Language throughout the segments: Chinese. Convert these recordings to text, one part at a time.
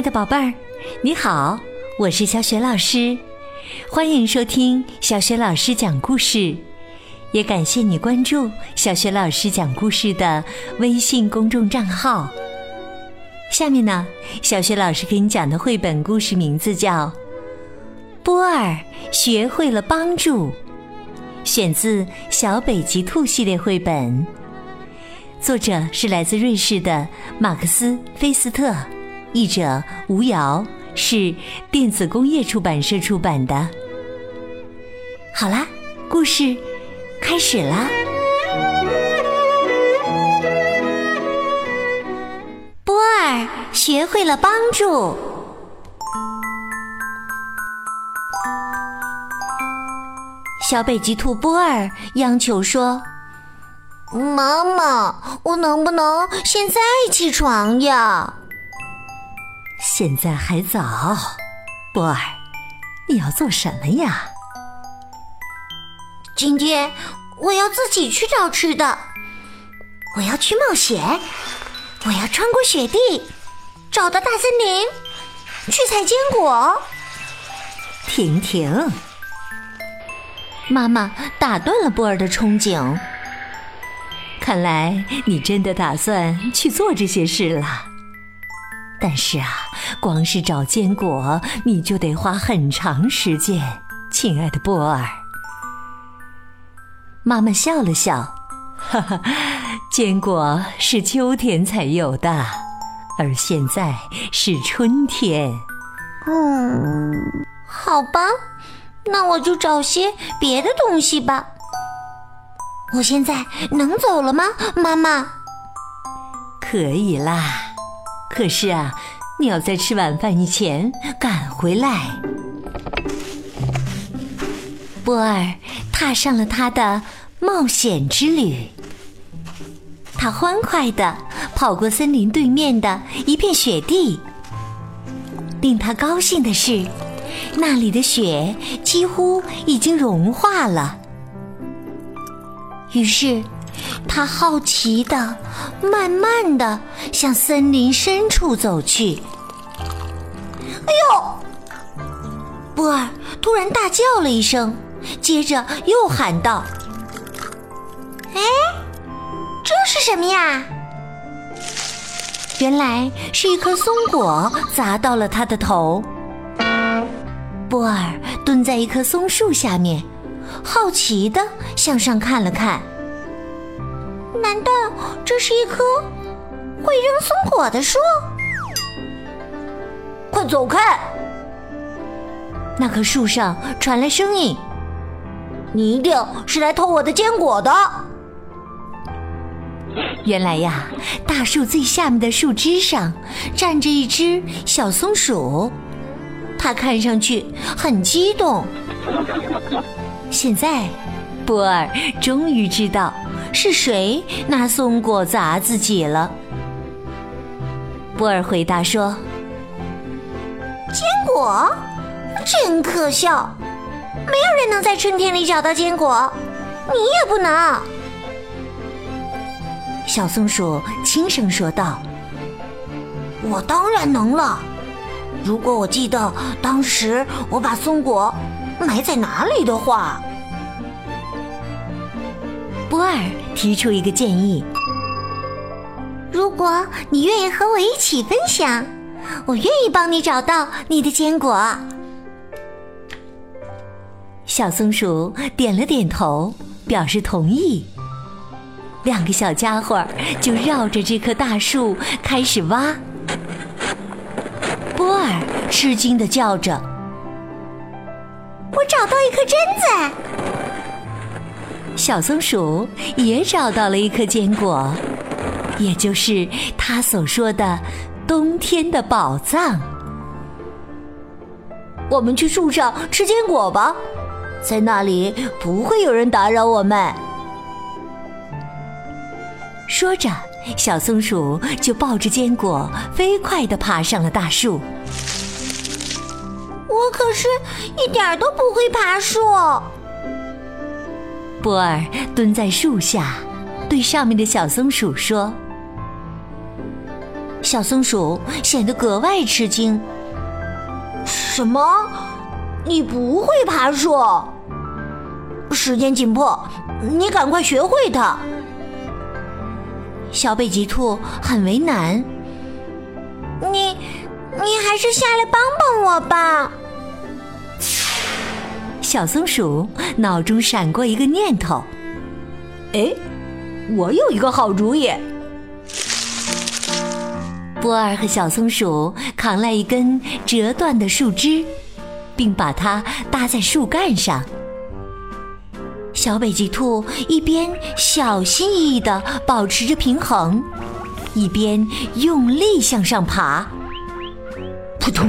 爱的宝贝儿，你好，我是小雪老师，欢迎收听小雪老师讲故事，也感谢你关注小雪老师讲故事的微信公众账号。下面呢，小雪老师给你讲的绘本故事名字叫《波尔学会了帮助》，选自《小北极兔》系列绘本，作者是来自瑞士的马克思·菲斯特。译者吴瑶是电子工业出版社出版的。好啦，故事开始啦！波儿学会了帮助。小北极兔波儿央求说：“妈妈，我能不能现在起床呀？”现在还早，波尔，你要做什么呀？今天我要自己去找吃的，我要去冒险，我要穿过雪地，找到大森林，去采坚果。婷婷！妈妈打断了波尔的憧憬。看来你真的打算去做这些事了。但是啊，光是找坚果，你就得花很长时间，亲爱的波尔。妈妈笑了笑，哈哈，坚果是秋天才有的，而现在是春天。嗯，好吧，那我就找些别的东西吧。我现在能走了吗，妈妈？可以啦。可是啊，你要在吃晚饭以前赶回来。波尔踏上了他的冒险之旅。他欢快的跑过森林对面的一片雪地。令他高兴的是，那里的雪几乎已经融化了。于是。他好奇的、慢慢的向森林深处走去。哎呦！波尔突然大叫了一声，接着又喊道：“哎，这是什么呀？”原来是一颗松果砸到了他的头。波尔蹲在一棵松树下面，好奇的向上看了看。难道这是一棵会扔松果的树？快走开！那棵树上传来声音：“你一定是来偷我的坚果的。”原来呀，大树最下面的树枝上站着一只小松鼠，它看上去很激动。现在，波尔终于知道。是谁拿松果砸自己了？波尔回答说：“坚果，真可笑！没有人能在春天里找到坚果，你也不能。”小松鼠轻声说道：“我当然能了。如果我记得当时我把松果埋在哪里的话。”波尔提出一个建议：“如果你愿意和我一起分享，我愿意帮你找到你的坚果。”小松鼠点了点头，表示同意。两个小家伙就绕着这棵大树开始挖。波尔吃惊的叫着：“我找到一颗榛子！”小松鼠也找到了一颗坚果，也就是他所说的冬天的宝藏。我们去树上吃坚果吧，在那里不会有人打扰我们。说着，小松鼠就抱着坚果飞快地爬上了大树。我可是一点都不会爬树。波尔蹲在树下，对上面的小松鼠说：“小松鼠显得格外吃惊。什么？你不会爬树？时间紧迫，你赶快学会它。小北极兔很为难。你，你还是下来帮帮我吧。小松鼠脑中闪过一个念头：“哎，我有一个好主意。”波尔和小松鼠扛来一根折断的树枝，并把它搭在树干上。小北极兔一边小心翼翼地保持着平衡，一边用力向上爬。扑通！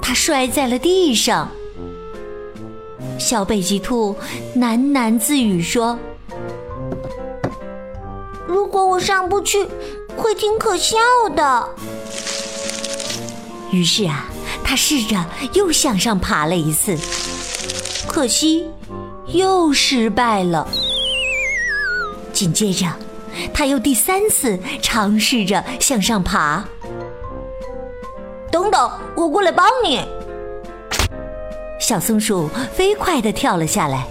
它摔在了地上。小北极兔喃喃自语说：“如果我上不去，会挺可笑的。”于是啊，他试着又向上爬了一次，可惜又失败了。紧接着，他又第三次尝试着向上爬。等等，我过来帮你。小松鼠飞快地跳了下来，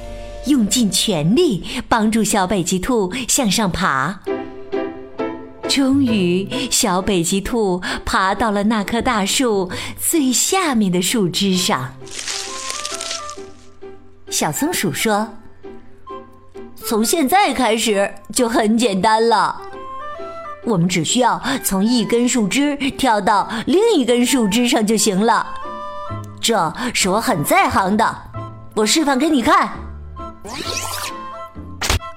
用尽全力帮助小北极兔向上爬。终于，小北极兔爬到了那棵大树最下面的树枝上。小松鼠说：“从现在开始就很简单了，我们只需要从一根树枝跳到另一根树枝上就行了。”这是我很在行的，我示范给你看。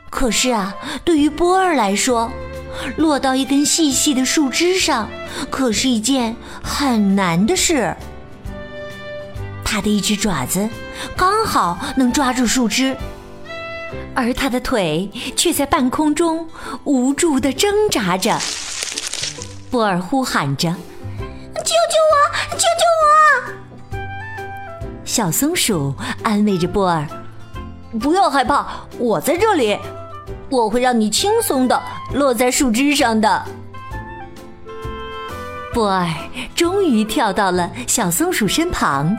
可是啊，对于波儿来说，落到一根细细的树枝上，可是一件很难的事。他的一只爪子刚好能抓住树枝，而他的腿却在半空中无助的挣扎着。波儿呼喊着：“小松鼠安慰着波儿：“不要害怕，我在这里，我会让你轻松的落在树枝上的。”波儿终于跳到了小松鼠身旁，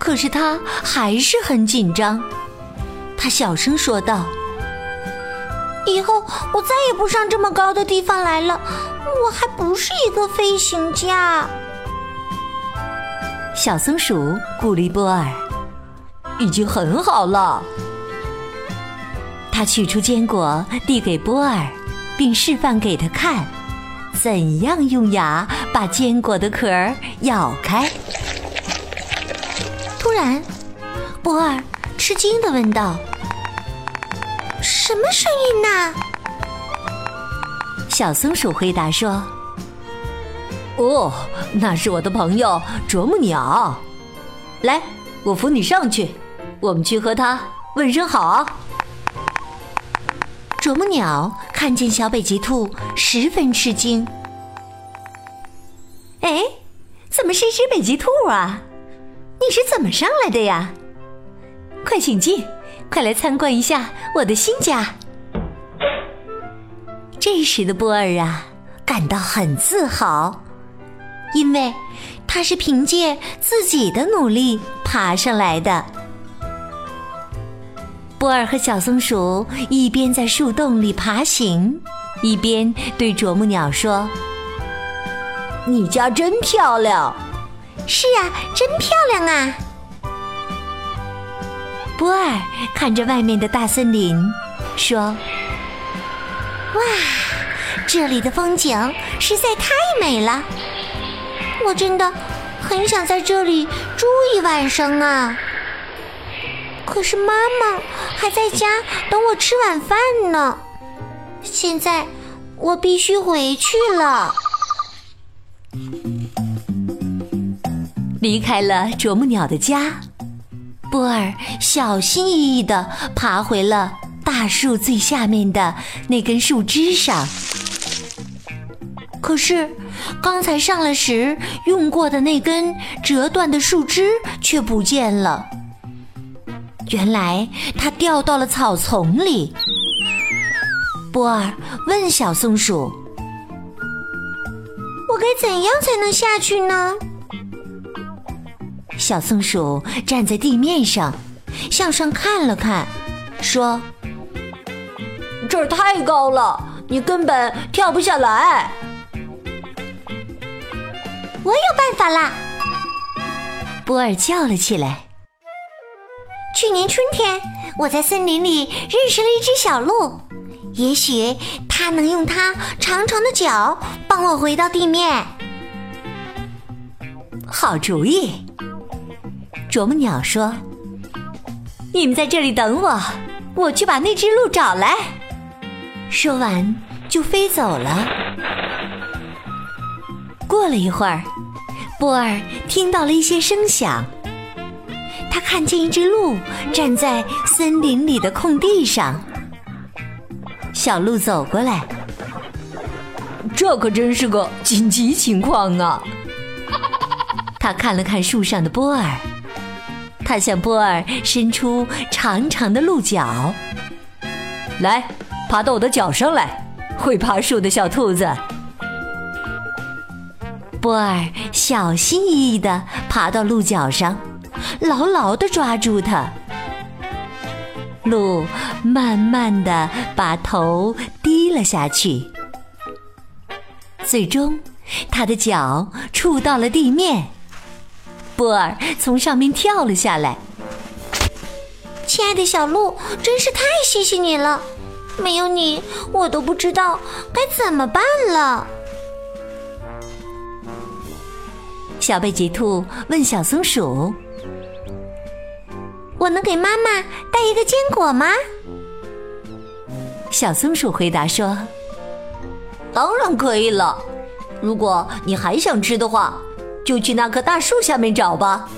可是他还是很紧张。他小声说道：“以后我再也不上这么高的地方来了，我还不是一个飞行家。”小松鼠鼓励波儿：“已经很好了。”他取出坚果递给波儿，并示范给他看，怎样用牙把坚果的壳咬开。突然，波儿吃惊的问道：“什么声音呢？”小松鼠回答说。哦，那是我的朋友啄木鸟。来，我扶你上去，我们去和他问声好。啄木鸟看见小北极兔，十分吃惊。哎，怎么是一只北极兔啊？你是怎么上来的呀？快请进，快来参观一下我的新家。这时的波儿啊，感到很自豪。因为他是凭借自己的努力爬上来的。波尔和小松鼠一边在树洞里爬行，一边对啄木鸟说：“你家真漂亮。”“是啊，真漂亮啊！”波尔看着外面的大森林，说：“哇，这里的风景实在太美了。”我真的很想在这里住一晚上啊！可是妈妈还在家等我吃晚饭呢。现在我必须回去了。离开了啄木鸟的家，波儿小心翼翼地爬回了大树最下面的那根树枝上。可是。刚才上来时用过的那根折断的树枝却不见了，原来它掉到了草丛里。波儿问小松鼠：“我该怎样才能下去呢？小松鼠站在地面上，向上看了看，说：“这儿太高了，你根本跳不下来。”我有办法啦！波尔叫了起来。去年春天，我在森林里认识了一只小鹿，也许它能用它长长的脚帮我回到地面。好主意！啄木鸟说：“你们在这里等我，我去把那只鹿找来。”说完就飞走了。过了一会儿，波尔听到了一些声响。他看见一只鹿站在森林里的空地上。小鹿走过来，这可真是个紧急情况啊！他看了看树上的波尔，他向波尔伸出长长的鹿角，来，爬到我的脚上来，会爬树的小兔子。波尔小心翼翼地爬到鹿角上，牢牢地抓住它。鹿慢慢地把头低了下去，最终，它的脚触到了地面。波尔从上面跳了下来。亲爱的小鹿，真是太谢谢你了！没有你，我都不知道该怎么办了。小贝吉兔问小松鼠：“我能给妈妈带一个坚果吗？”小松鼠回答说：“当然可以了。如果你还想吃的话，就去那棵大树下面找吧。”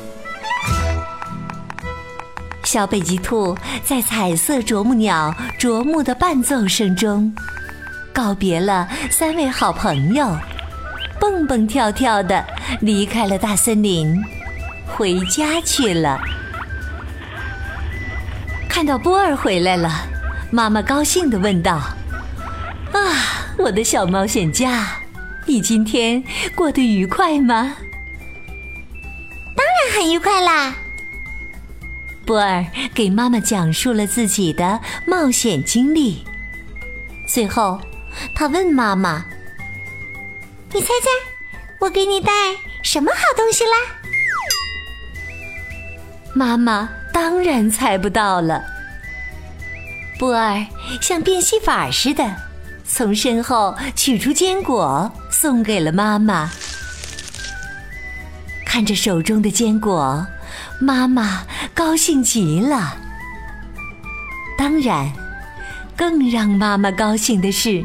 小北极兔在彩色啄木鸟啄木的伴奏声中，告别了三位好朋友。蹦蹦跳跳的离开了大森林，回家去了。看到波儿回来了，妈妈高兴的问道：“啊，我的小冒险家，你今天过得愉快吗？”“当然很愉快啦！”波儿给妈妈讲述了自己的冒险经历。最后，他问妈妈。你猜猜，我给你带什么好东西啦？妈妈当然猜不到了。波儿像变戏法似的，从身后取出坚果，送给了妈妈。看着手中的坚果，妈妈高兴极了。当然，更让妈妈高兴的是，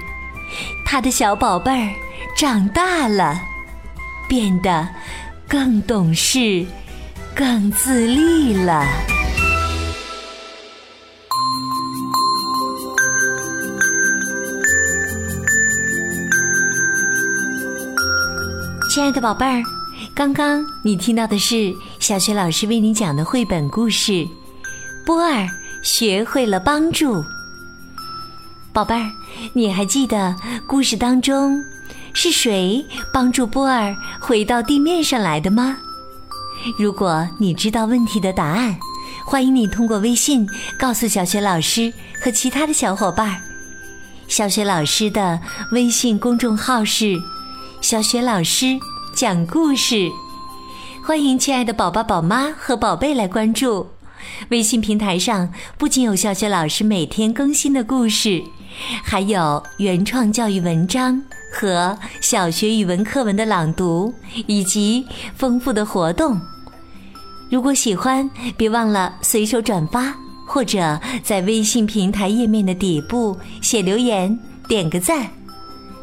她的小宝贝儿。长大了，变得更懂事、更自立了。亲爱的宝贝儿，刚刚你听到的是小学老师为你讲的绘本故事《波儿学会了帮助》。宝贝儿，你还记得故事当中？是谁帮助波儿回到地面上来的吗？如果你知道问题的答案，欢迎你通过微信告诉小雪老师和其他的小伙伴。小雪老师的微信公众号是“小雪老师讲故事”，欢迎亲爱的宝宝、宝妈和宝贝来关注。微信平台上不仅有小雪老师每天更新的故事，还有原创教育文章。和小学语文课文的朗读，以及丰富的活动。如果喜欢，别忘了随手转发，或者在微信平台页面的底部写留言，点个赞。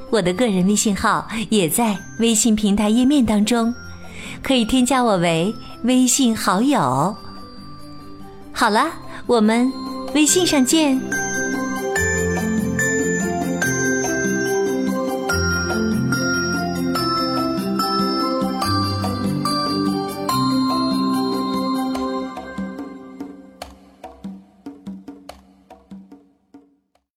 我的个人微信号也在微信平台页面当中，可以添加我为微信好友。好了，我们微信上见。